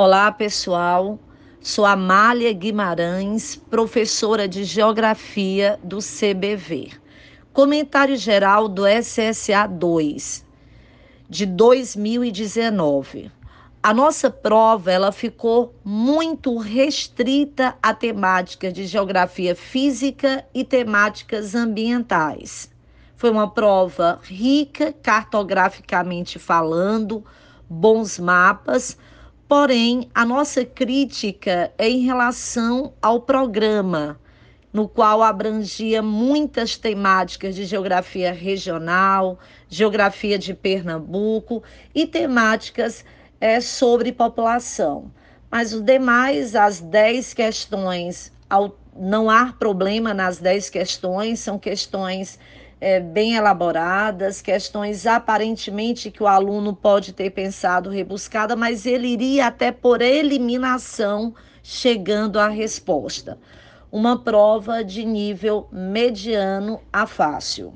Olá, pessoal. Sou Amália Guimarães, professora de Geografia do CBV. Comentário geral do SSA 2 de 2019. A nossa prova ela ficou muito restrita à temática de geografia física e temáticas ambientais. Foi uma prova rica cartograficamente falando, bons mapas, Porém, a nossa crítica é em relação ao programa, no qual abrangia muitas temáticas de geografia regional, geografia de Pernambuco e temáticas é, sobre população. Mas os demais, as 10 questões, não há problema nas 10 questões, são questões é, bem elaboradas, questões aparentemente que o aluno pode ter pensado rebuscada, mas ele iria até por eliminação chegando à resposta. Uma prova de nível mediano a fácil.